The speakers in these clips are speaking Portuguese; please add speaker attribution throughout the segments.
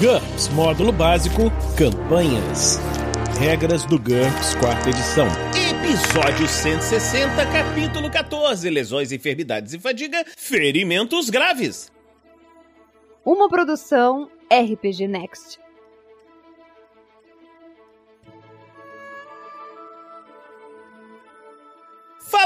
Speaker 1: GURPS Módulo Básico Campanhas. Regras do GURPS, quarta edição.
Speaker 2: Episódio 160, capítulo 14: Lesões, enfermidades e fadiga, ferimentos graves.
Speaker 3: Uma produção RPG Next.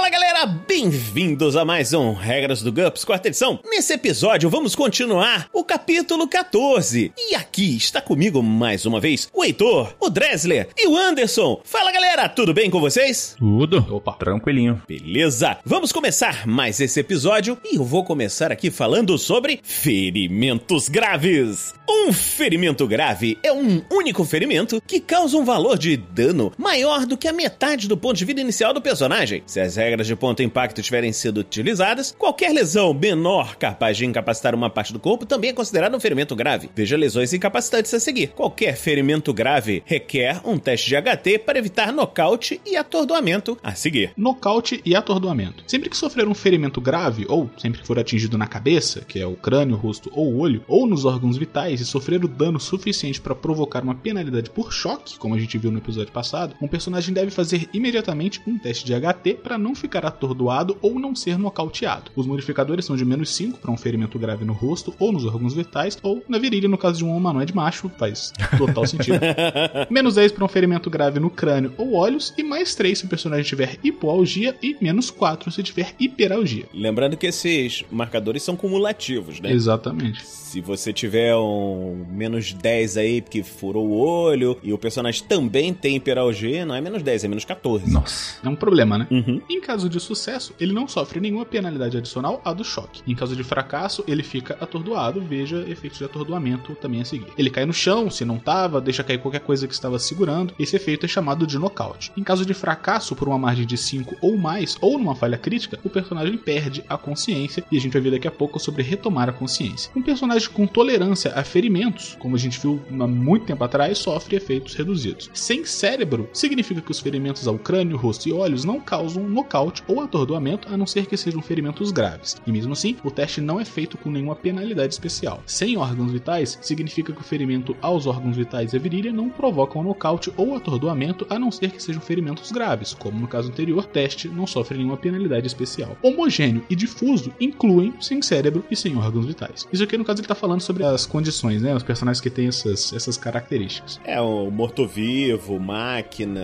Speaker 2: Fala galera, bem-vindos a mais um Regras do GUPS, quarta edição. Nesse episódio vamos continuar o capítulo 14. E aqui está comigo mais uma vez o Heitor, o Dresler e o Anderson. Fala galera, tudo bem com vocês?
Speaker 4: Tudo.
Speaker 5: Opa.
Speaker 4: Tranquilinho.
Speaker 2: Beleza, vamos começar mais esse episódio e eu vou começar aqui falando sobre ferimentos graves. Um ferimento grave é um único ferimento que causa um valor de dano maior do que a metade do ponto de vida inicial do personagem. Se as regras de ponto impacto tiverem sido utilizadas, qualquer lesão menor capaz de incapacitar uma parte do corpo também é considerada um ferimento grave. Veja lesões incapacitantes a seguir. Qualquer ferimento grave requer um teste de HT para evitar nocaute e atordoamento a seguir.
Speaker 5: Nocaute e atordoamento. Sempre que sofrer um ferimento grave, ou sempre que for atingido na cabeça, que é o crânio, o rosto ou o olho, ou nos órgãos vitais e sofrer o dano suficiente para provocar uma penalidade por choque, como a gente viu no episódio passado, um personagem deve fazer imediatamente um teste de HT para não ficar atordoado ou não ser nocauteado. Os modificadores são de menos 5 para um ferimento grave no rosto ou nos órgãos vitais, ou na virilha no caso de um humanoide macho, faz total sentido. menos 10 para um ferimento grave no crânio ou olhos, e mais 3 se o personagem tiver hipoalgia, e menos 4 se tiver hiperalgia.
Speaker 2: Lembrando que esses marcadores são cumulativos, né?
Speaker 5: Exatamente.
Speaker 2: Se você tiver um menos 10 aí, porque furou o olho, e o personagem também tem hiperalgia, não é menos 10, é menos 14.
Speaker 4: Nossa.
Speaker 5: É um problema, né?
Speaker 2: Uhum.
Speaker 5: Em caso de sucesso, ele não sofre nenhuma penalidade adicional à do choque. Em caso de fracasso, ele fica atordoado, veja efeitos de atordoamento também a seguir. Ele cai no chão, se não tava, deixa cair qualquer coisa que estava segurando. Esse efeito é chamado de nocaute. Em caso de fracasso por uma margem de 5 ou mais, ou numa falha crítica, o personagem perde a consciência, e a gente vai ver daqui a pouco sobre retomar a consciência. Um personagem com tolerância a ferimentos, como a gente viu há muito tempo atrás, sofre efeitos reduzidos. Sem cérebro, significa que os ferimentos ao crânio, rosto e olhos não causam nocaute ou atordoamento, a não ser que sejam ferimentos graves. E mesmo assim, o teste não é feito com nenhuma penalidade especial. Sem órgãos vitais, significa que o ferimento aos órgãos vitais e a virilha não provocam nocaute ou atordoamento, a não ser que sejam ferimentos graves, como no caso anterior, teste não sofre nenhuma penalidade especial. Homogêneo e difuso incluem sem cérebro e sem órgãos vitais. Isso aqui no caso ele tá falando sobre as condições, né? Os personagens que têm essas, essas características.
Speaker 2: É um morto-vivo, máquina,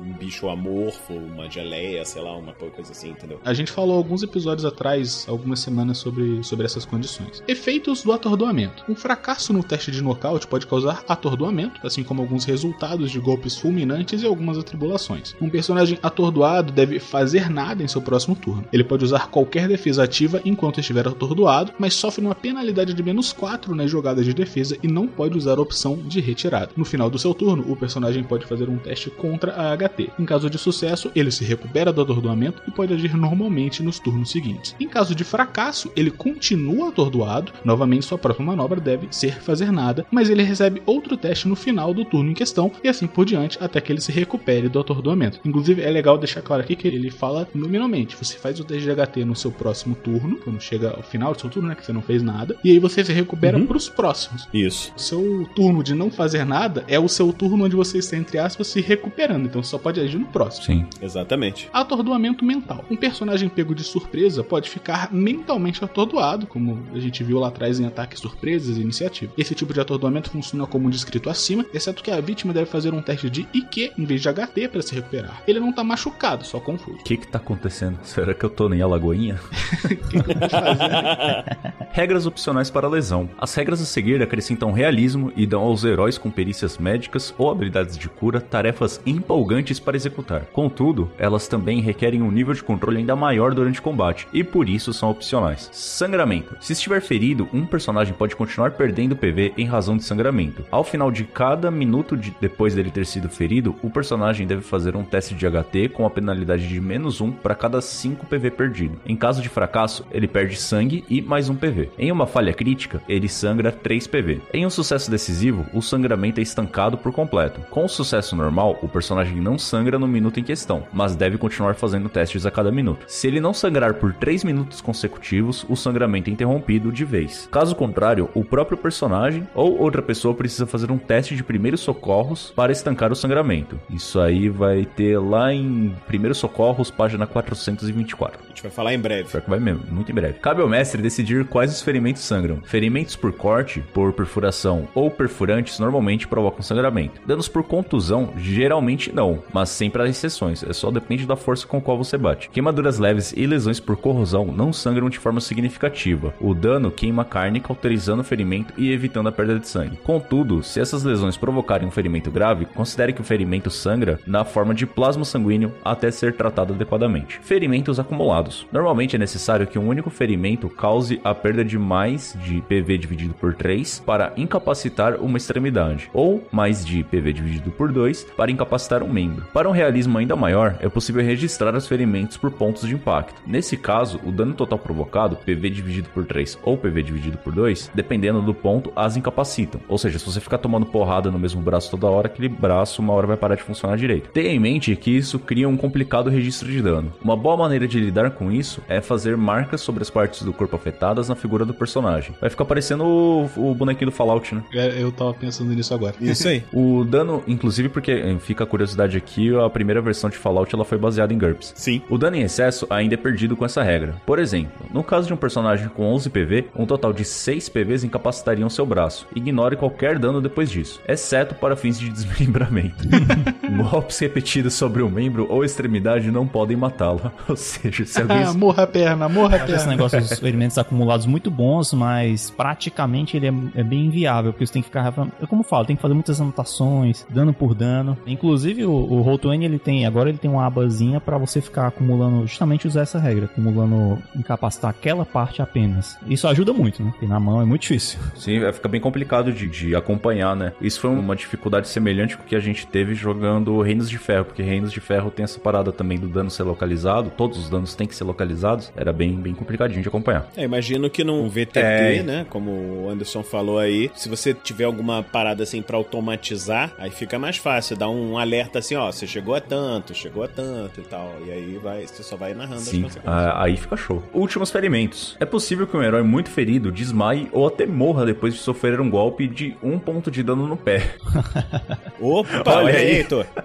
Speaker 2: um bicho amorfo, uma geleia, sei lá, uma coisa assim, entendeu?
Speaker 5: A gente falou alguns episódios atrás, algumas semanas, sobre, sobre essas condições. Efeitos do atordoamento. Um fracasso no teste de nocaute pode causar atordoamento, assim como alguns resultados de golpes fulminantes e algumas atribulações. Um personagem atordoado deve fazer nada em seu próximo turno. Ele pode usar qualquer defesa ativa enquanto estiver atordoado, mas sofre uma penalidade de menos 4 nas jogadas de defesa e não pode usar a opção de retirada. No final do seu turno, o personagem pode fazer um teste contra a HT. Em caso de sucesso, ele se recupera do atordoamento e pode agir normalmente nos turnos seguintes. Em caso de fracasso, ele continua atordoado, novamente sua próxima manobra deve ser fazer nada, mas ele recebe outro teste no final do turno em questão e assim por diante até que ele se recupere do atordoamento. Inclusive, é legal deixar claro aqui que ele fala nominalmente: você faz o teste de HT no seu próximo turno, quando chega ao final do seu turno, né, que você não fez nada, e aí você se recupera
Speaker 2: Uhum.
Speaker 5: pros próximos.
Speaker 2: Isso.
Speaker 5: O seu turno de não fazer nada é o seu turno onde você está, entre aspas, se recuperando, então você só pode agir no próximo.
Speaker 4: Sim.
Speaker 2: Exatamente.
Speaker 5: Atordoamento mental. Um personagem pego de surpresa pode ficar mentalmente atordoado, como a gente viu lá atrás em ataques surpresas e iniciativa. Esse tipo de atordoamento funciona como descrito acima, exceto que a vítima deve fazer um teste de IQ em vez de HT para se recuperar. Ele não tá machucado, só confuso.
Speaker 4: O que que tá acontecendo? Será que eu tô em Alagoinha?
Speaker 5: O que?
Speaker 4: Regras opcionais para lesão. As regras a seguir acrescentam realismo e dão aos heróis com perícias médicas ou habilidades de cura tarefas empolgantes para executar. Contudo, elas também requerem um nível de controle ainda maior durante o combate e por isso são opcionais. Sangramento. Se estiver ferido, um personagem pode continuar perdendo PV em razão de sangramento. Ao final de cada minuto de- depois dele ter sido ferido, o personagem deve fazer um teste de HT com a penalidade de menos 1 para cada 5 PV perdido. Em caso de fracasso, ele perde sangue e mais um PV. PV. Em uma falha crítica, ele sangra 3 PV. Em um sucesso decisivo, o sangramento é estancado por completo. Com o sucesso normal, o personagem não sangra no minuto em questão, mas deve continuar fazendo testes a cada minuto. Se ele não sangrar por 3 minutos consecutivos, o sangramento é interrompido de vez. Caso contrário, o próprio personagem ou outra pessoa precisa fazer um teste de primeiros socorros para estancar o sangramento. Isso aí vai ter lá em Primeiros Socorros, página 424.
Speaker 2: A gente vai falar em breve.
Speaker 4: Pior que vai mesmo, muito em breve. Cabe ao mestre decidir quais os ferimentos sangram. Ferimentos por corte, por perfuração ou perfurantes normalmente provocam sangramento. Danos por contusão, geralmente não, mas sempre há exceções, é só depende da força com qual você bate. Queimaduras leves e lesões por corrosão não sangram de forma significativa. O dano queima a carne, cauterizando o ferimento e evitando a perda de sangue. Contudo, se essas lesões provocarem um ferimento grave, considere que o ferimento sangra na forma de plasma sanguíneo até ser tratado adequadamente. Ferimentos acumulados. Normalmente é necessário que um único ferimento cause a perda de mais de PV dividido por 3 para incapacitar uma extremidade, ou mais de PV dividido por 2 para incapacitar um membro. Para um realismo ainda maior, é possível registrar os ferimentos por pontos de impacto. Nesse caso, o dano total provocado, PV dividido por 3 ou PV dividido por 2, dependendo do ponto, as incapacitam. Ou seja, se você ficar tomando porrada no mesmo braço toda hora, aquele braço uma hora vai parar de funcionar direito. Tenha em mente que isso cria um complicado registro de dano. Uma boa maneira de lidar com isso é fazer marcas sobre as partes do corpo afetadas na figura do personagem. Vai ficar parecendo o, o bonequinho do Fallout, né?
Speaker 5: É, eu tava pensando nisso agora.
Speaker 2: Isso aí.
Speaker 4: O dano, inclusive porque fica a curiosidade aqui, a primeira versão de Fallout ela foi baseada em GURPS.
Speaker 2: Sim.
Speaker 4: O dano em excesso ainda é perdido com essa regra. Por exemplo, no caso de um personagem com 11 PV, um total de 6 PVs incapacitariam seu braço. Ignore qualquer dano depois disso, exceto para fins de desmembramento. Golpes repetidos sobre o membro ou extremidade não podem matá-lo. Ou seja, se alguém
Speaker 5: Ah, morra a perna, morra a
Speaker 6: acho esse
Speaker 5: perna.
Speaker 6: negócio dos experimentos acumulados muito bons, mas praticamente ele é, é bem inviável, porque você tem que ficar. É como eu falo, tem que fazer muitas anotações, dano por dano. Inclusive, o, o Roll20 ele tem. Agora ele tem uma abazinha pra você ficar acumulando, justamente usar essa regra, acumulando, incapacitar aquela parte apenas. Isso ajuda muito, né? Porque na mão é muito difícil.
Speaker 4: Sim, vai ficar bem complicado de, de acompanhar, né? Isso foi uma dificuldade semelhante com o que a gente teve jogando Reinos de Ferro, porque Reinos de Ferro tem essa parada também do dano ser localizado, todos os danos têm que ser localizados, era bem, bem complicadinho de acompanhar.
Speaker 2: É, imagino que num VTT,
Speaker 4: É.
Speaker 2: né? Como o Anderson falou aí, se você tiver alguma parada assim pra automatizar, aí fica mais fácil. Dá um alerta assim, ó, você chegou a tanto, chegou a tanto e tal. E aí vai, você só vai narrando
Speaker 4: Sim,
Speaker 2: as consequências.
Speaker 4: aí fica show. Últimos ferimentos. É possível que um herói muito ferido desmaie ou até morra depois de sofrer um golpe de um ponto de dano no pé.
Speaker 2: Opa,
Speaker 4: Olha
Speaker 2: aí,
Speaker 4: aí.
Speaker 2: Heitor.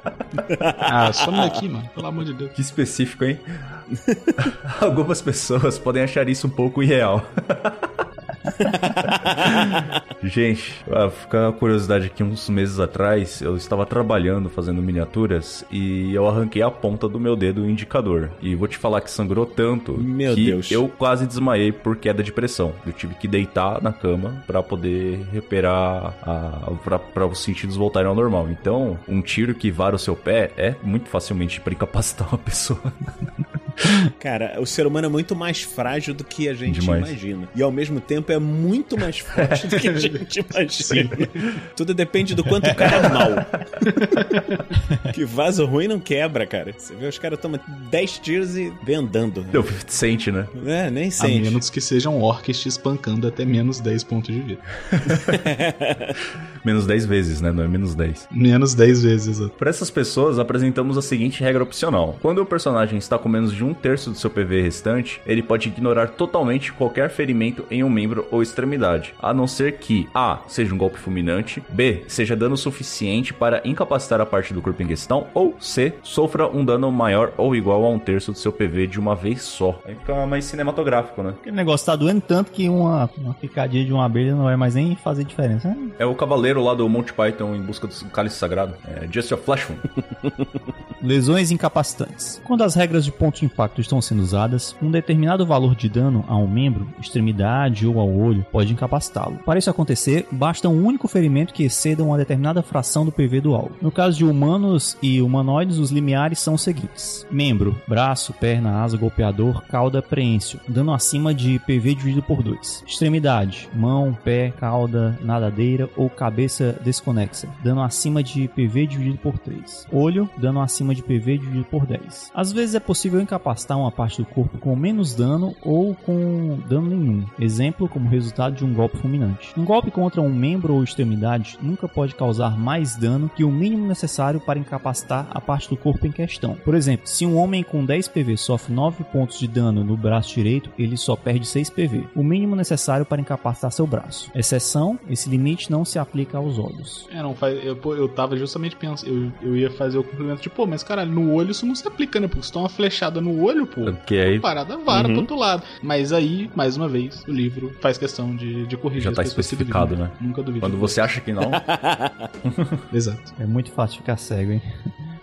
Speaker 5: Ah, some daqui, mano. Pelo amor de Deus.
Speaker 4: Que específico, hein? Algumas pessoas podem achar isso um pouco irreal. Gente, fica a curiosidade aqui, uns meses atrás, eu estava trabalhando fazendo miniaturas e eu arranquei a ponta do meu dedo indicador. E vou te falar que sangrou tanto
Speaker 2: Meu
Speaker 4: que
Speaker 2: Deus.
Speaker 4: eu quase desmaiei por queda de pressão. Eu tive que deitar na cama para poder recuperar para os sentidos voltarem ao normal. Então, um tiro que vara o seu pé é muito facilmente para incapacitar uma pessoa.
Speaker 2: Cara, o ser humano é muito mais frágil do que a gente
Speaker 4: Demais.
Speaker 2: imagina. E ao mesmo tempo é muito mais forte do que a gente imagina. Tudo depende do quanto o cara é mal. que vaso ruim não quebra, cara. Você vê, os caras tomam 10 tiros e vem andando.
Speaker 4: Deu sente, né?
Speaker 2: É, nem
Speaker 5: A
Speaker 2: sente.
Speaker 5: menos que sejam orques te espancando até menos 10 pontos de vida.
Speaker 4: Menos 10 vezes, né? Não é menos 10.
Speaker 5: Menos 10 vezes, exato.
Speaker 4: Para essas pessoas, apresentamos a seguinte regra opcional: quando o personagem está com menos de um terço do seu PV restante, ele pode ignorar totalmente qualquer ferimento em um membro ou extremidade, a não ser que A. seja um golpe fulminante, B. seja dano suficiente para incapacitar a parte do corpo em questão, ou C. sofra um dano maior ou igual a um terço do seu PV de uma vez só. Aí fica mais cinematográfico, né?
Speaker 6: Aquele negócio tá doendo tanto que uma, uma picadinha de uma abelha não vai mais nem fazer diferença. né?
Speaker 4: É o cavaleiro lá do Monty Python em busca do cálice sagrado. É Just Your Flash.
Speaker 6: Lesões incapacitantes. Quando as regras de ponto de impacto estão sendo usadas, um determinado valor de dano a um membro, extremidade ou ao olho pode incapacitá-lo. Para isso acontecer, basta um único ferimento que exceda uma determinada fração do PV do alvo. No caso de humanos e humanoides, os limiares são os seguintes: membro, braço, perna, asa, golpeador, cauda, preêncio, dano acima de PV dividido por 2. Extremidade, mão, pé, cauda, nadadeira ou cabeça desconexa, dano acima de PV dividido por 3. Olho, dano acima de PV dividido por 10. Às vezes é possível incapacitar uma parte do corpo com menos dano ou com dano nenhum. Exemplo, como resultado de um golpe fulminante. Um golpe contra um membro ou extremidade nunca pode causar mais dano que o mínimo necessário para incapacitar a parte do corpo em questão. Por exemplo, se um homem com 10 PV sofre 9 pontos de dano no braço direito, ele só perde 6 PV, o mínimo necessário para incapacitar seu braço. Exceção, esse limite não se aplica aos olhos.
Speaker 5: É, não faz. Eu, eu tava justamente pensando, eu, eu ia fazer o cumprimento de, pô, mas caralho, no olho isso não se aplica, né? Porque se toma uma flechada no olho, pô,
Speaker 4: Porque aí
Speaker 5: parada vara
Speaker 4: Uhum.
Speaker 5: pro outro lado. Mas aí, mais uma vez, o livro faz questão de, de corrigir
Speaker 4: Já tá especificado, né?
Speaker 5: Nunca duvido.
Speaker 4: quando você acha que não,
Speaker 5: Exato.
Speaker 6: É muito fácil ficar cego, hein?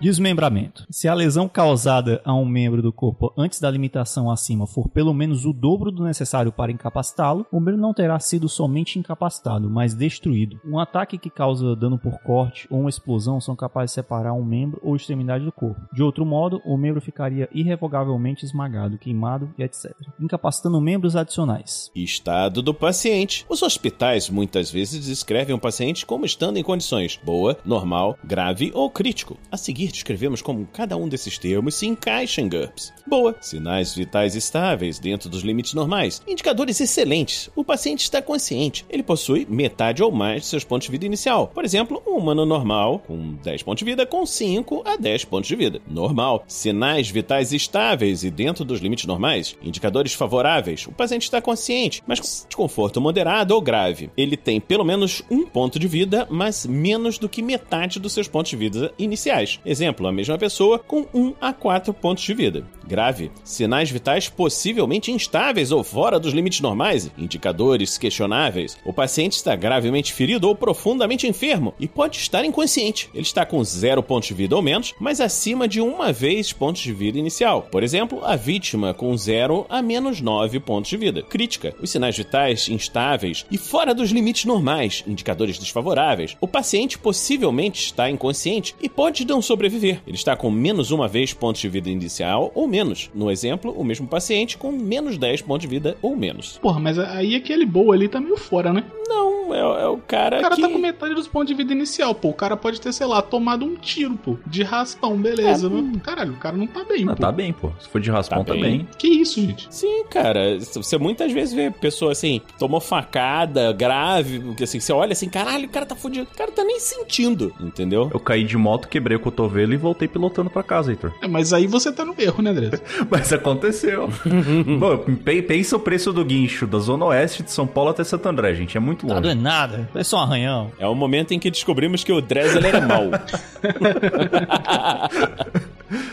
Speaker 6: Desmembramento. Se a lesão causada a um membro do corpo antes da limitação acima for pelo menos o dobro do necessário para incapacitá-lo, o membro não terá sido somente incapacitado, mas destruído. Um ataque que causa dano por corte ou uma explosão são capazes de separar um membro ou extremidade do corpo. De outro modo, o membro ficaria irrevogavelmente esmagado, queimado e etc. Incapacitando membros adicionais.
Speaker 2: Estado do paciente. Os hospitais muitas vezes descrevem o paciente como estando em condições boa, normal, grave ou crítico. A seguir, descrevemos como cada um desses termos se encaixa em GURPS. Boa, sinais vitais estáveis dentro dos limites normais. Indicadores excelentes. O paciente está consciente. Ele possui metade ou mais de seus pontos de vida inicial. Por exemplo, um humano normal, com 10 pontos de vida, com 5 a 10 pontos de vida. Normal. Sinais vitais estáveis e dentro dos limites normais. Indicadores favoráveis. O paciente está consciente, mas com desconforto moderado ou grave. Ele tem pelo menos um ponto de vida, mas menos do que metade dos seus pontos de vida iniciais. Exemplo, a mesma pessoa com 1 a 4 pontos de vida. Grave. Sinais vitais possivelmente instáveis ou fora dos limites normais. Indicadores questionáveis. O paciente está gravemente ferido ou profundamente enfermo e pode estar inconsciente. Ele está com 0 pontos de vida ou menos, mas acima de uma vez pontos de vida inicial. Por exemplo, a vítima com 0 a menos 9 pontos de vida. Crítica. Os sinais vitais instáveis e fora dos limites normais. Indicadores desfavoráveis. O paciente possivelmente está inconsciente e pode não sobreviver. Ele está com menos uma vez pontos de vida inicial ou menos. No exemplo, o mesmo paciente com menos 10 pontos de vida ou menos.
Speaker 5: Porra, mas aí aquele boa ali tá meio fora, né?
Speaker 2: Não, é, é o cara,
Speaker 5: O cara
Speaker 2: que...
Speaker 5: tá com metade dos pontos de vida inicial, pô. O cara pode ter, sei lá, tomado um tiro, pô. De raspão, beleza.
Speaker 2: É,
Speaker 5: mas, caralho, o cara não tá bem,
Speaker 4: Ah,
Speaker 5: pô.
Speaker 4: tá bem, pô. Se for de raspão,
Speaker 2: Tá
Speaker 4: tá,
Speaker 2: bem.
Speaker 4: bem.
Speaker 5: Que isso, gente?
Speaker 2: Sim, cara. Você muitas vezes vê pessoa assim, tomou facada, grave, porque assim, você olha assim, caralho, o cara tá fudido. O cara tá nem sentindo, entendeu?
Speaker 4: Eu caí de moto, quebrei o cotovelo e voltei pilotando pra casa, Heitor.
Speaker 5: É, mas aí você tá no erro, né, André?
Speaker 4: Mas aconteceu. Bom, pe- pensa o preço do guincho da Zona Oeste de São Paulo até Santo André, gente. É muito
Speaker 6: Tá
Speaker 4: longe.
Speaker 6: Nada, é só um arranhão.
Speaker 2: É o momento em que descobrimos que o Dressel era mau.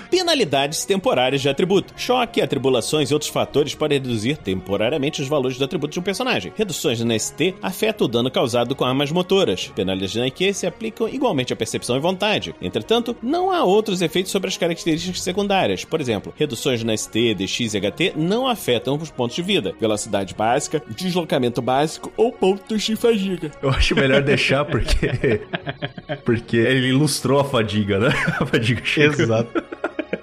Speaker 2: Penalidades temporárias de atributo. Choque, atribulações e outros fatores podem reduzir temporariamente os valores do atributo de um personagem. Reduções na ST afetam o dano causado com armas motoras. Penalidades na IQ se aplicam igualmente à percepção e vontade. Entretanto, não há outros efeitos sobre as características secundárias. Por exemplo, reduções na ST, DX e HT não afetam os pontos de vida, velocidade básica, deslocamento básico ou pontos de fadiga.
Speaker 4: Eu acho melhor deixar porque. porque ele ilustrou a fadiga, né? A fadiga chega.
Speaker 5: Exato.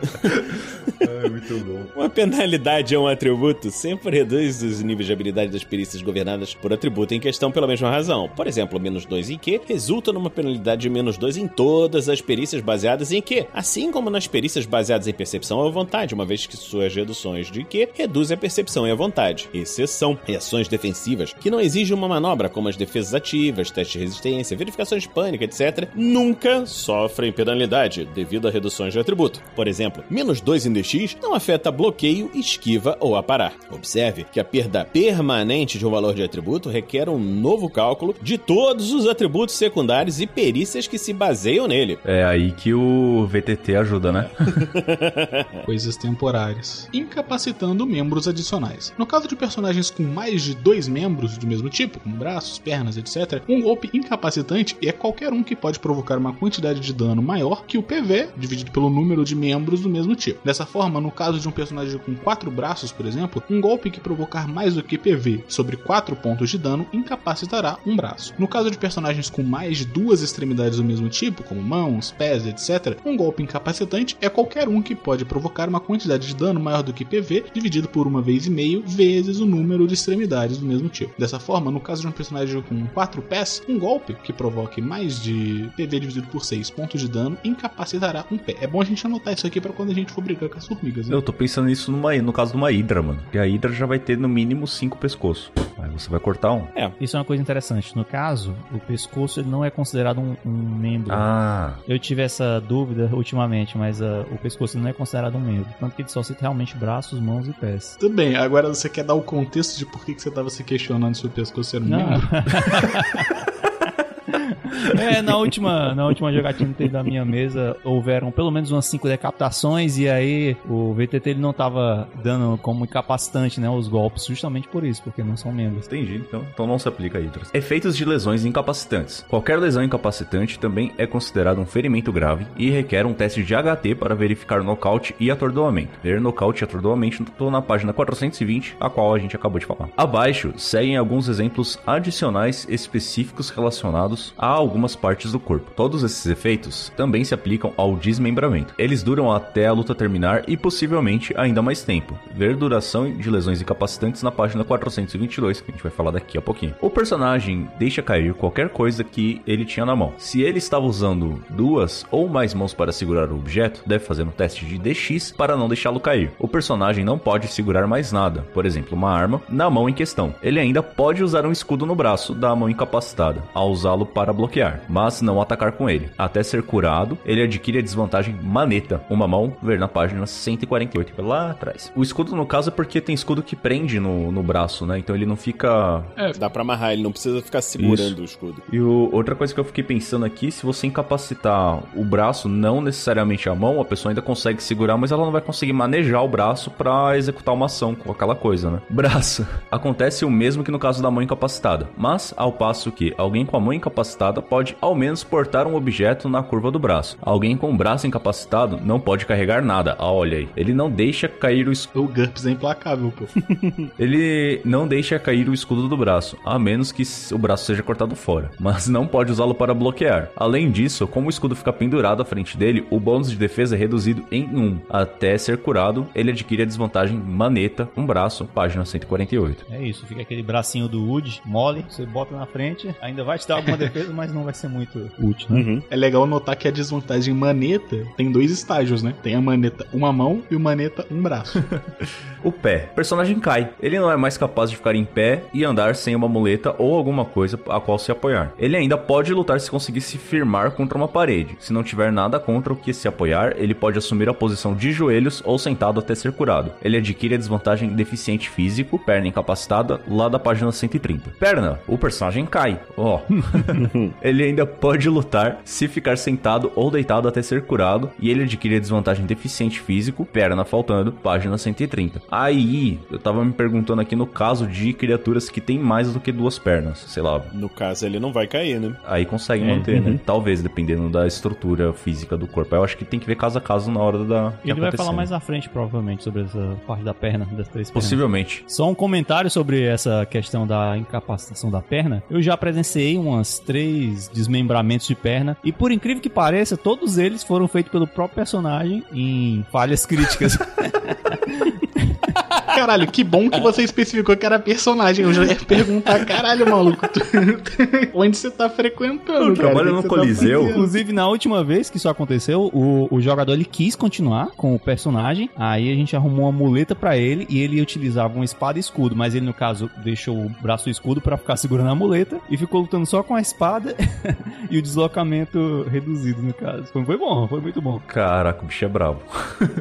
Speaker 4: É muito bom.
Speaker 2: Uma penalidade é um atributo sempre reduz os níveis de habilidade das perícias governadas por atributo em questão pela mesma razão. Por exemplo, menos 2 em Q resulta numa penalidade de menos 2 em todas as perícias baseadas em Q, assim como nas perícias baseadas em percepção ou vontade, uma vez que suas reduções de Q reduzem a percepção e a vontade. Exceção, reações defensivas que não exigem uma manobra, como as defesas ativas, testes de resistência, verificações de pânico, etc., nunca sofrem penalidade devido a reduções de atributo. Por exemplo, menos 2 em DX não afeta bloqueio, esquiva ou aparar. Observe que a perda permanente de um valor de atributo requer um novo cálculo de todos os atributos secundários e perícias que se baseiam nele.
Speaker 4: É aí que o VTT ajuda, né?
Speaker 5: Coisas temporárias. Incapacitando membros adicionais. No caso de personagens com mais de dois membros do mesmo tipo, como braços, pernas, etc., um golpe incapacitante é qualquer um que pode provocar uma quantidade de dano maior que o PV, dividido pelo número de membros do mesmo tipo. Dessa forma, no caso de um personagem com quatro braços, por exemplo, um golpe que provocar mais do que PV sobre quatro pontos de dano incapacitará um braço. No caso de personagens com mais de duas extremidades do mesmo tipo, como mãos, pés, etc., um golpe incapacitante é qualquer um que pode provocar uma quantidade de dano maior do que PV, dividido por uma vez e meio vezes o número de extremidades do mesmo tipo. Dessa forma, no caso de um personagem com quatro pés, um golpe que provoque mais de PV dividido por 6 pontos de dano incapacitará um pé. É bom a gente anotar isso aqui para quando a gente for brigar com as formigas. né?
Speaker 4: Eu tô pensando nisso numa, no caso de uma hidra, mano. Porque a hidra já vai ter no mínimo cinco pescoços. Aí você vai cortar um.
Speaker 6: Isso é uma coisa interessante. No caso, o pescoço ele não é considerado um, um membro.
Speaker 4: Ah,
Speaker 6: Eu tive essa dúvida ultimamente, mas ah, o pescoço não é considerado um membro. Tanto que ele só cita realmente braços, mãos e pés.
Speaker 5: Tudo bem, agora você quer dar o contexto de por que, que você tava se questionando se o pescoço era um
Speaker 6: Não.
Speaker 5: membro?
Speaker 6: É, na última, na última jogatina que da minha mesa, houveram pelo menos umas 5 decapitações e aí o VTT ele não tava dando como incapacitante, né, os golpes, justamente por isso, porque não são membros.
Speaker 4: entendi. Então, então não se aplica a hidras. Efeitos de lesões incapacitantes. Qualquer lesão incapacitante também é considerado um ferimento grave e requer um teste de HT para verificar nocaute e atordoamento. Ver nocaute e atordoamento estou na página 420, a qual a gente acabou de falar. Abaixo seguem alguns exemplos adicionais específicos relacionados a algumas partes do corpo. Todos esses efeitos também se aplicam ao desmembramento. Eles duram até a luta terminar e possivelmente ainda mais tempo. Ver duração de lesões incapacitantes na página 422, que a gente vai falar daqui a pouquinho. O personagem deixa cair qualquer coisa que ele tinha na mão. Se ele estava usando duas ou mais mãos para segurar o objeto, deve fazer um teste de DX para não deixá-lo cair. O personagem não pode segurar mais nada, por exemplo, uma arma, na mão em questão. Ele ainda pode usar um escudo no braço da mão incapacitada, ao usá-lo para bloquear, mas não atacar com ele. Até ser curado, ele adquire a desvantagem maneta, uma mão, ver na página 148, lá atrás. O escudo, no caso, é porque tem escudo que prende no, no braço, né? Então ele não fica
Speaker 1: Dá pra amarrar, ele não precisa ficar segurando
Speaker 4: Isso.
Speaker 1: o escudo.
Speaker 4: E o- outra coisa que eu fiquei pensando aqui, se você incapacitar o braço, não necessariamente a mão, a pessoa ainda consegue segurar, mas ela não vai conseguir manejar o braço pra executar uma ação com aquela coisa, né? Braço. Acontece o mesmo que no caso da mão incapacitada, mas ao passo que alguém com a mão incapacitada pode ao menos portar um objeto na curva do braço. Alguém com o braço incapacitado não pode carregar nada. Ah, olha aí. Ele não deixa cair o escudo.
Speaker 5: O GURPS é implacável, pô.
Speaker 4: Ele não deixa cair o escudo do braço, a menos que o braço seja cortado fora, mas não pode usá-lo para bloquear. Além disso, como o escudo fica pendurado à frente dele, o bônus de defesa é reduzido em 1. Até ser curado, ele adquire a desvantagem maneta, um braço, página 148.
Speaker 6: É isso, fica aquele bracinho do Wood, mole, você bota na frente, ainda vai te dar alguma defesa, mas não vai ser muito útil, né?
Speaker 1: Uhum.
Speaker 5: É legal notar que a desvantagem maneta tem dois estágios, né? Tem a maneta uma mão e o maneta um braço.
Speaker 4: O pé. O personagem cai. Ele não é mais capaz de ficar em pé e andar sem uma muleta ou alguma coisa a qual se apoiar. Ele ainda pode lutar se conseguir se firmar contra uma parede. Se não tiver nada contra o que se apoiar, ele pode assumir a posição de joelhos ou sentado até ser curado. Ele adquire a desvantagem deficiente físico, perna incapacitada, lá da página 130. Perna. O personagem cai. Ó. ele ainda pode lutar se ficar sentado ou deitado até ser curado. E ele adquire a desvantagem deficiente físico, perna faltando, página 130. Aí, eu tava me perguntando aqui no caso de criaturas que têm mais do que duas pernas. Sei lá,
Speaker 1: No caso, ele não vai cair, né?
Speaker 4: aí consegue manter, né? Talvez, dependendo da estrutura física do corpo. Eu acho que tem que ver caso a caso na hora da. que
Speaker 6: Ele vai falar mais à frente, provavelmente, sobre essa parte da perna, das três pernas.
Speaker 4: Possivelmente.
Speaker 6: Só um comentário sobre essa questão da incapacitação da perna. Eu já presenciei umas três desmembramentos de perna e por incrível que pareça, todos eles foram feitos pelo próprio personagem em falhas críticas.
Speaker 5: Caralho, que bom que você especificou que era personagem. Eu já ia perguntar, caralho, maluco, tu- onde você tá frequentando, cara?
Speaker 4: trabalho no
Speaker 5: tá
Speaker 4: Coliseu.
Speaker 5: fazendo?
Speaker 6: Inclusive, na última vez que isso aconteceu, o, o jogador ele quis continuar com o personagem. Aí a gente arrumou uma muleta pra ele e ele utilizava uma espada e escudo. Mas ele, no caso, deixou o braço e escudo pra ficar segurando a muleta e ficou lutando só com a espada e o deslocamento reduzido, no caso. Foi, foi bom, foi muito bom.
Speaker 4: Caraca, o bicho é brabo.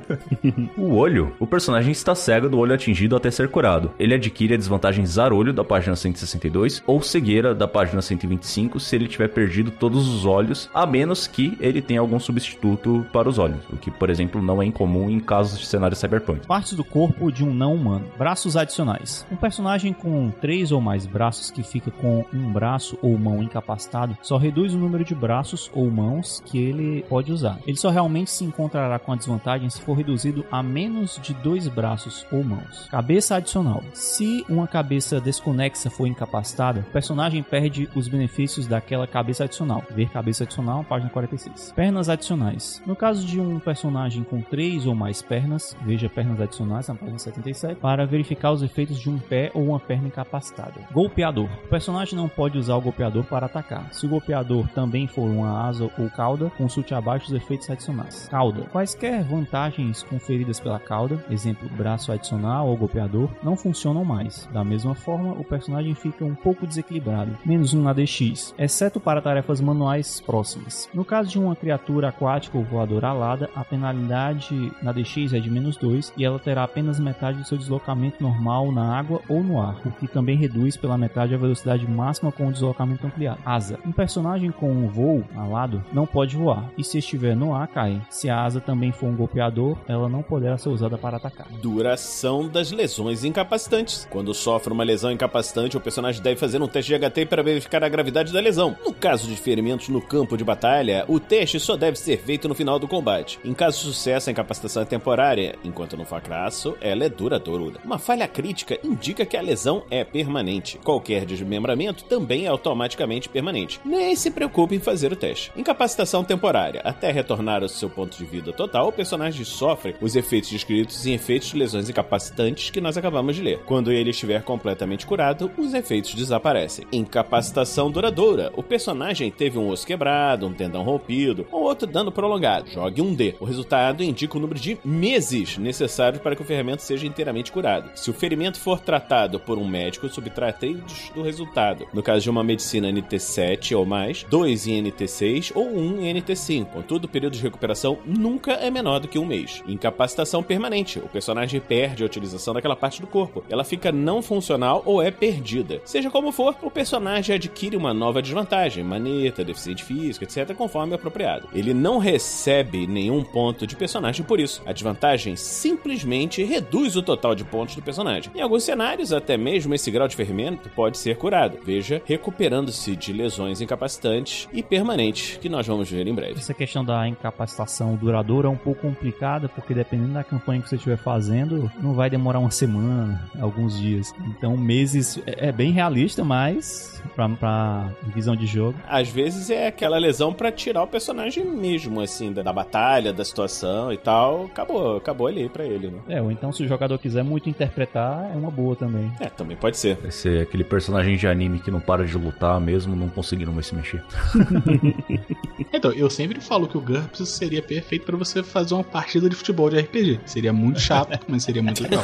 Speaker 4: o olho. O personagem está cego do olho atingido até ser curado. Ele adquire a desvantagem zarolho da página 162 ou cegueira da página 125 se ele tiver perdido todos os olhos, a menos que ele tenha algum substituto para os olhos, o que, por exemplo, não é incomum em casos de cenário cyberpunk.
Speaker 6: Partes do corpo de um não humano. Braços adicionais. Um personagem com três ou mais braços que fica com um braço ou mão incapacitado só reduz o número de braços ou mãos que ele pode usar. Ele só realmente se encontrará com a desvantagem se for reduzido a menos de dois braços ou mãos. Cabeça adicional. Se uma cabeça desconexa for incapacitada, o personagem perde os benefícios daquela cabeça adicional. Ver cabeça adicional, página 46. Pernas adicionais. No caso de um personagem com três ou mais pernas, veja pernas adicionais na página 77, para verificar os efeitos de um pé ou uma perna incapacitada. Golpeador. O personagem não pode usar o golpeador para atacar. Se o golpeador também for uma asa ou cauda, consulte abaixo os efeitos adicionais. Cauda. Quaisquer vantagens conferidas pela cauda, exemplo, braço adicional ou golpeador, não funcionam mais. Da mesma forma, o personagem fica um pouco desequilibrado, menos um na DX, exceto para tarefas manuais próximas. No caso de uma criatura aquática ou voadora alada, a penalidade na DX é de menos 2 e ela terá apenas metade do seu deslocamento normal na água ou no ar, o que também reduz pela metade a velocidade máxima com o deslocamento ampliado. Asa. Um personagem com um voo alado não pode voar, e se estiver no ar, cai. Se a asa também for um golpeador, ela não poderá ser usada para atacar.
Speaker 2: Duração das lesões incapacitantes. Quando sofre uma lesão incapacitante, o personagem deve fazer um teste de HT para verificar a gravidade da lesão. No caso de ferimentos no campo de batalha, o teste só deve ser feito no final do combate. Em caso de sucesso, a incapacitação é temporária, enquanto no fracasso, ela é duradoura. Uma falha crítica indica que a lesão é permanente. Qualquer desmembramento também é automaticamente permanente. Nem se preocupe em fazer o teste. Incapacitação temporária. Até retornar ao seu ponto de vida total, o personagem sofre os efeitos descritos em efeitos de lesões incapacitantes que nós acabamos de ler. Quando ele estiver completamente curado, os efeitos desaparecem. Incapacitação duradoura. O personagem teve um osso quebrado, um tendão rompido ou outro dano prolongado. Jogue um D. O resultado indica o número de meses necessários para que o ferimento seja inteiramente curado. Se o ferimento for tratado por um médico, subtrai 3 do resultado. No caso de uma medicina NT7 ou mais, 2 em NT6 ou 1 em NT5. Contudo, o período de recuperação nunca é menor do que um mês. Incapacitação permanente. O personagem perde a utilização daquela parte do corpo. Ela fica não funcional ou é perdida. Seja como for, o personagem adquire uma nova desvantagem, maneta, deficiente físico, etc., conforme apropriado. Ele não recebe nenhum ponto de personagem por isso. A desvantagem simplesmente reduz o total de pontos do personagem. Em alguns cenários, até mesmo esse grau de ferimento pode ser curado. Veja, recuperando-se de lesões incapacitantes e permanentes, que nós vamos ver em breve.
Speaker 6: Essa questão da incapacitação duradoura é um pouco complicada, porque dependendo da campanha que você estiver fazendo, não vai demorar uma semana, alguns dias. Então, meses é bem realista, mas pra, pra visão de jogo.
Speaker 2: Às vezes é aquela lesão para tirar o personagem mesmo, assim, da, da, batalha, da situação e tal. Acabou, acabou ali para ele, né?
Speaker 6: É, ou então se o jogador quiser muito interpretar, é uma boa também.
Speaker 2: É, também pode ser.
Speaker 4: Vai ser aquele personagem de anime que não para de lutar mesmo, não conseguindo mais se mexer.
Speaker 5: então, eu sempre falo que o GURPS seria perfeito para você fazer uma partida de futebol de RPG. Seria muito chato, mas seria muito legal.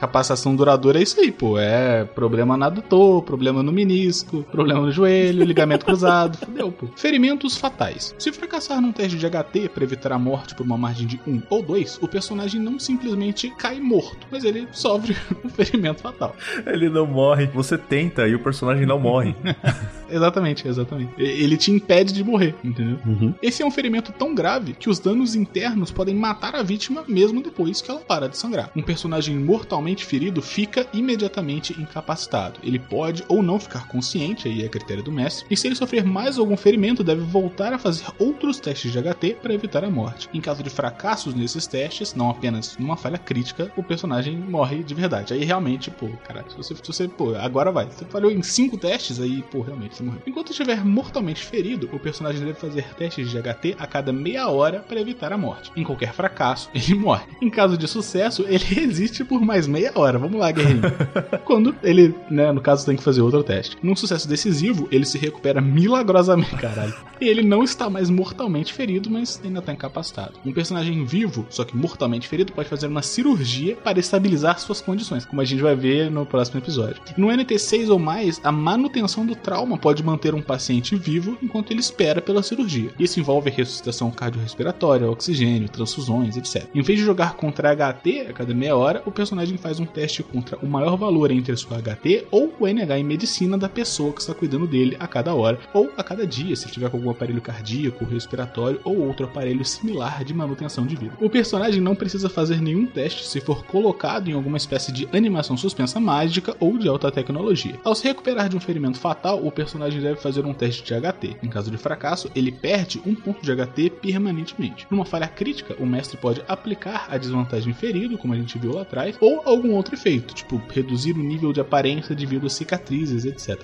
Speaker 5: Capacitação duradoura é isso aí, pô. É problema na adutor, problema no menisco, problema no joelho, ligamento cruzado, fudeu, pô. Ferimentos fatais. Se fracassar num teste de HT para evitar a morte por uma margem de 1 ou 2, o personagem não simplesmente cai morto, mas ele sofre um ferimento fatal.
Speaker 4: Ele não morre. Você tenta e o personagem não morre.
Speaker 5: exatamente, exatamente. Ele te impede de morrer, entendeu? Uhum. Esse é um ferimento tão grave que os danos internos podem matar a vítima mesmo depois que ela para de sangrar. Um personagem mortalmente ferido fica imediatamente incapacitado. Ele pode ou não ficar consciente, aí é critério do mestre, e se ele sofrer mais algum ferimento, deve voltar a fazer outros testes de HT para evitar a morte. Em caso de fracassos nesses testes, não apenas numa falha crítica, o personagem morre de verdade. Aí realmente, pô, cara, se você, se você pô, agora vai. Você falhou em cinco testes, aí, pô, realmente você morreu. Enquanto estiver mortalmente ferido, o personagem deve fazer testes de HT a cada meia hora para evitar a morte. Em qualquer fracasso, ele morre. Em caso de sucesso, ele resiste por mais meia hora. Vamos lá, guerreirinho. Quando ele, né, no caso, tem que fazer outro teste. Num sucesso decisivo, ele se recupera milagrosamente, caralho. E ele não está mais mortalmente ferido, mas ainda está incapacitado. Um personagem vivo, só que mortalmente ferido, pode fazer uma cirurgia para estabilizar suas condições, como a gente vai ver no próximo episódio. No NT6 ou mais, a manutenção do trauma pode manter um paciente vivo enquanto ele espera pela cirurgia. Isso envolve ressuscitação cardiorrespiratória, oxigênio, transfusões, etc. Em vez de jogar contra HT a cada meia hora, o personagem faz um teste contra o maior valor entre a sua HT ou o NH em medicina da pessoa que está cuidando dele a cada hora ou a cada dia, se tiver com algum aparelho cardíaco, respiratório ou outro aparelho similar de manutenção de vida. O personagem não precisa fazer nenhum teste se for colocado em alguma espécie de animação suspensa mágica ou de alta tecnologia. Ao se recuperar de um ferimento fatal, o personagem deve fazer um teste de HT. Em caso de fracasso, ele perde um ponto de HT permanentemente. Numa falha crítica, o mestre pode aplicar a desvantagem ferido, como a gente viu lá atrás, ou algum outro efeito, tipo reduzir o nível de aparência devido a cicatrizes, etc.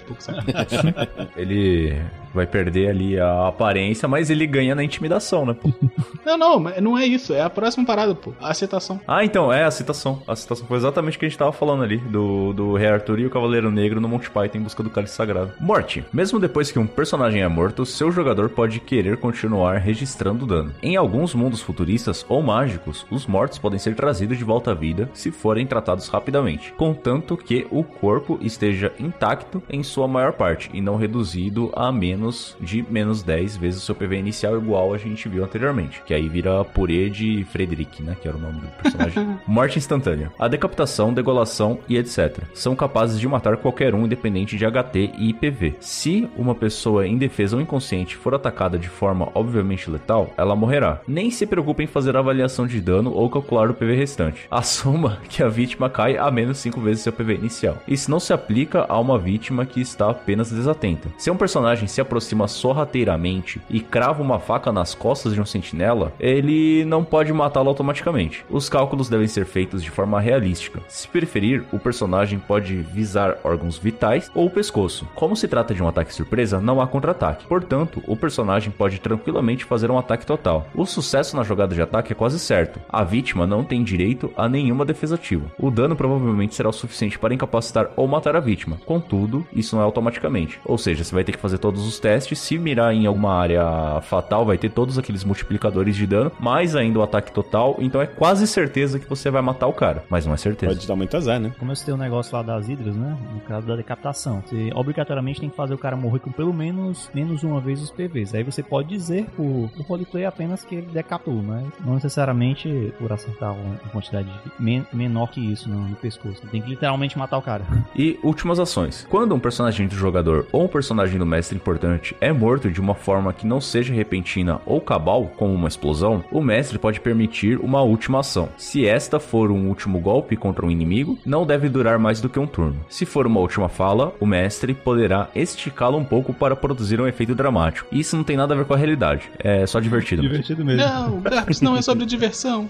Speaker 4: Ele vai perder ali a aparência, mas ele ganha na intimidação, né, pô?
Speaker 5: não, não, não é isso. É a próxima parada, pô. A aceitação.
Speaker 4: Ah, então, é a citação. A citação foi exatamente o que a gente tava falando ali, do, do Rei Arthur e o Cavaleiro Negro no Monty Python em busca do cálice sagrado. Morte. Mesmo depois que um personagem é morto, seu jogador pode querer continuar registrando dano. Em alguns mundos futuristas ou mágicos, os mortos podem ser trazidos de volta à vida se forem tratados rapidamente, contanto que o corpo esteja intacto em sua maior parte e não reduzido a menos de menos 10 vezes o seu PV inicial igual a gente viu anteriormente, que aí vira purê de Frederick, né, que era o nome do personagem. Morte instantânea. A decapitação, degolação e etc. São capazes de matar qualquer um independente de HT e IPV. Se uma pessoa indefesa ou inconsciente for atacada de forma obviamente letal, ela morrerá. Nem se preocupe em fazer avaliação de dano ou calcular o PV restante. Assuma que a vítima cai a menos 5 vezes seu PV inicial. Isso não se aplica a uma vítima que está apenas desatenta. Se um personagem se aproxima sorrateiramente e crava uma faca nas costas de um sentinela, ele não pode matá-lo automaticamente. Os cálculos devem ser feitos de forma realística. Se preferir, o personagem pode visar órgãos vitais ou o pescoço. Como se trata de um ataque surpresa, não há contra-ataque. Portanto, o personagem pode tranquilamente fazer um ataque total. O sucesso na jogada de ataque é quase certo. A vítima não tem direito a nenhuma defesa ativa. O dano provavelmente será o suficiente para incapacitar ou matar a vítima. Contudo, isso não é automaticamente. Ou seja, você vai ter que fazer todos os testes. Se mirar em alguma área fatal, vai ter todos aqueles multiplicadores de dano, mais ainda o ataque total. Então é quase certeza que você vai matar o cara. Mas não é certeza.
Speaker 2: Pode dar muito azar, né?
Speaker 6: Como eu citei o negócio lá das hidras, né? No caso da decapitação. Você obrigatoriamente tem que fazer o cara morrer com pelo menos menos uma vez os PVs. Aí você pode dizer por, por roleplay apenas que ele decapitou, mas não necessariamente por acertar uma quantidade men menor que isso no, no pescoço. Tem que literalmente matar o cara.
Speaker 4: E últimas ações. Quando um personagem do jogador ou um personagem do mestre importante é morto de uma forma que não seja repentina ou cabal, como uma explosão, o mestre pode permitir uma última ação. Se esta for um último golpe contra um inimigo, não deve durar mais do que um turno. Se for uma última fala, o mestre poderá esticá-la um pouco para produzir um efeito dramático. Isso não tem nada a ver com a realidade. É só divertido.
Speaker 6: divertido mesmo.
Speaker 5: Não, GURPS não é sobre diversão.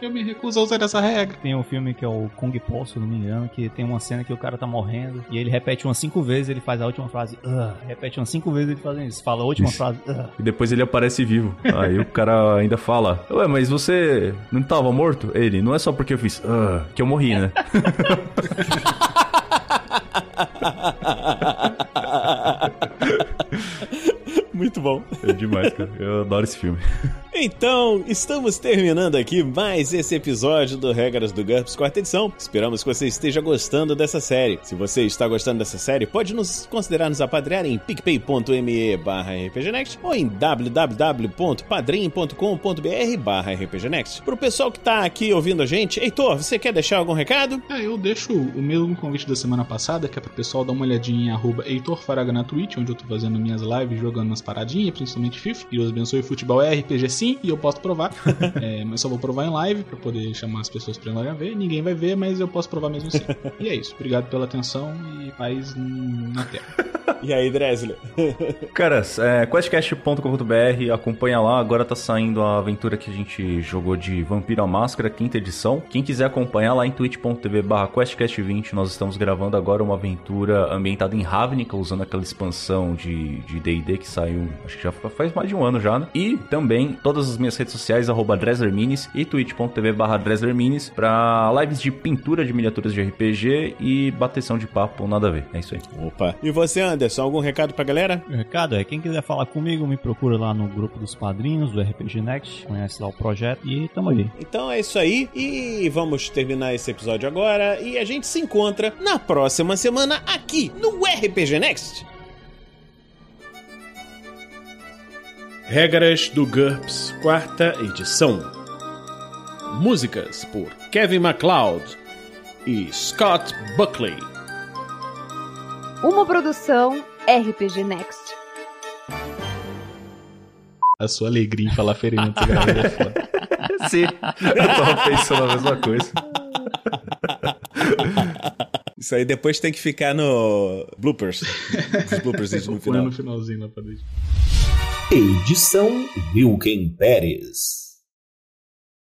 Speaker 5: Eu me recuso a usar essa regra.
Speaker 6: Tem um filme que é o Kung Po, se eu não me engano, que tem uma cena que o cara tá morrendo e ele repete umas cinco vezes, ele faz a última frase, Ugh. repete umas cinco vezes ele faz isso, fala a última
Speaker 4: Isso.
Speaker 6: frase, Ugh.
Speaker 4: E depois ele aparece vivo. Aí o cara ainda fala: Ué, mas você não tava morto? Ele, não é só porque eu fiz "Ah", que eu morri, né?
Speaker 2: Muito bom.
Speaker 4: É demais, cara. Eu adoro esse filme.
Speaker 2: Então, estamos terminando aqui mais esse episódio do Regras do GURPS quarta edição. Esperamos que você esteja gostando dessa série. Se você está gostando dessa série, pode nos considerar nos apadrear em picpay.me barra rpgnext ou em www.padrim.com.br barra rpgnext. Pro pessoal que tá aqui ouvindo a gente, Heitor, você quer deixar algum recado?
Speaker 5: É, eu deixo o mesmo convite da semana passada, que é pro pessoal dar uma olhadinha em arroba Heitor Faraga na Twitch, onde eu tô fazendo minhas lives, jogando umas paradinhas, principalmente FIFA. Deus abençoe, futebol RPG sim, e eu posso provar. É, mas só vou provar em live, pra poder chamar as pessoas pra ir lá ver. Ninguém vai ver, mas eu posso provar mesmo assim. e é isso. Obrigado pela atenção e paz na tela.
Speaker 2: E aí, Dresler?
Speaker 4: Cara, é, questcast.com.br, acompanha lá. Agora tá saindo a aventura que a gente jogou de Vampiro à Máscara, quinta edição. Quem quiser acompanhar lá em twitch.tv barra questcast20, nós estamos gravando agora uma aventura ambientada em Ravnica, usando aquela expansão de de D&D que saiu, acho que já faz mais de um ano já, né? E também todas as minhas redes sociais, arroba DreslerMinis e twitch.tv barra DreslerMinis pra lives de pintura de miniaturas de RPG e bateção de papo, nada a ver. É isso aí.
Speaker 2: Opa. E você, Anderson, algum recado pra galera?
Speaker 6: O recado é, quem quiser falar comigo, me procura lá no grupo dos padrinhos do RPG Next, conhece lá o projeto e tamo aí.
Speaker 2: Então é isso aí e vamos terminar esse episódio agora e a gente se encontra na próxima semana aqui no RPG Next. Regras do GURPS, quarta edição. Músicas por Kevin MacLeod e Scott Buckley.
Speaker 3: Uma produção RPG Next.
Speaker 5: A sua alegria em falar ferimento grave é foda.
Speaker 4: Sim, eu tava pensando a mesma coisa.
Speaker 2: Isso aí depois tem que ficar no bloopers. Os bloopers no final.
Speaker 5: no finalzinho lá pra deixar.
Speaker 4: Edição Wilken Pérez.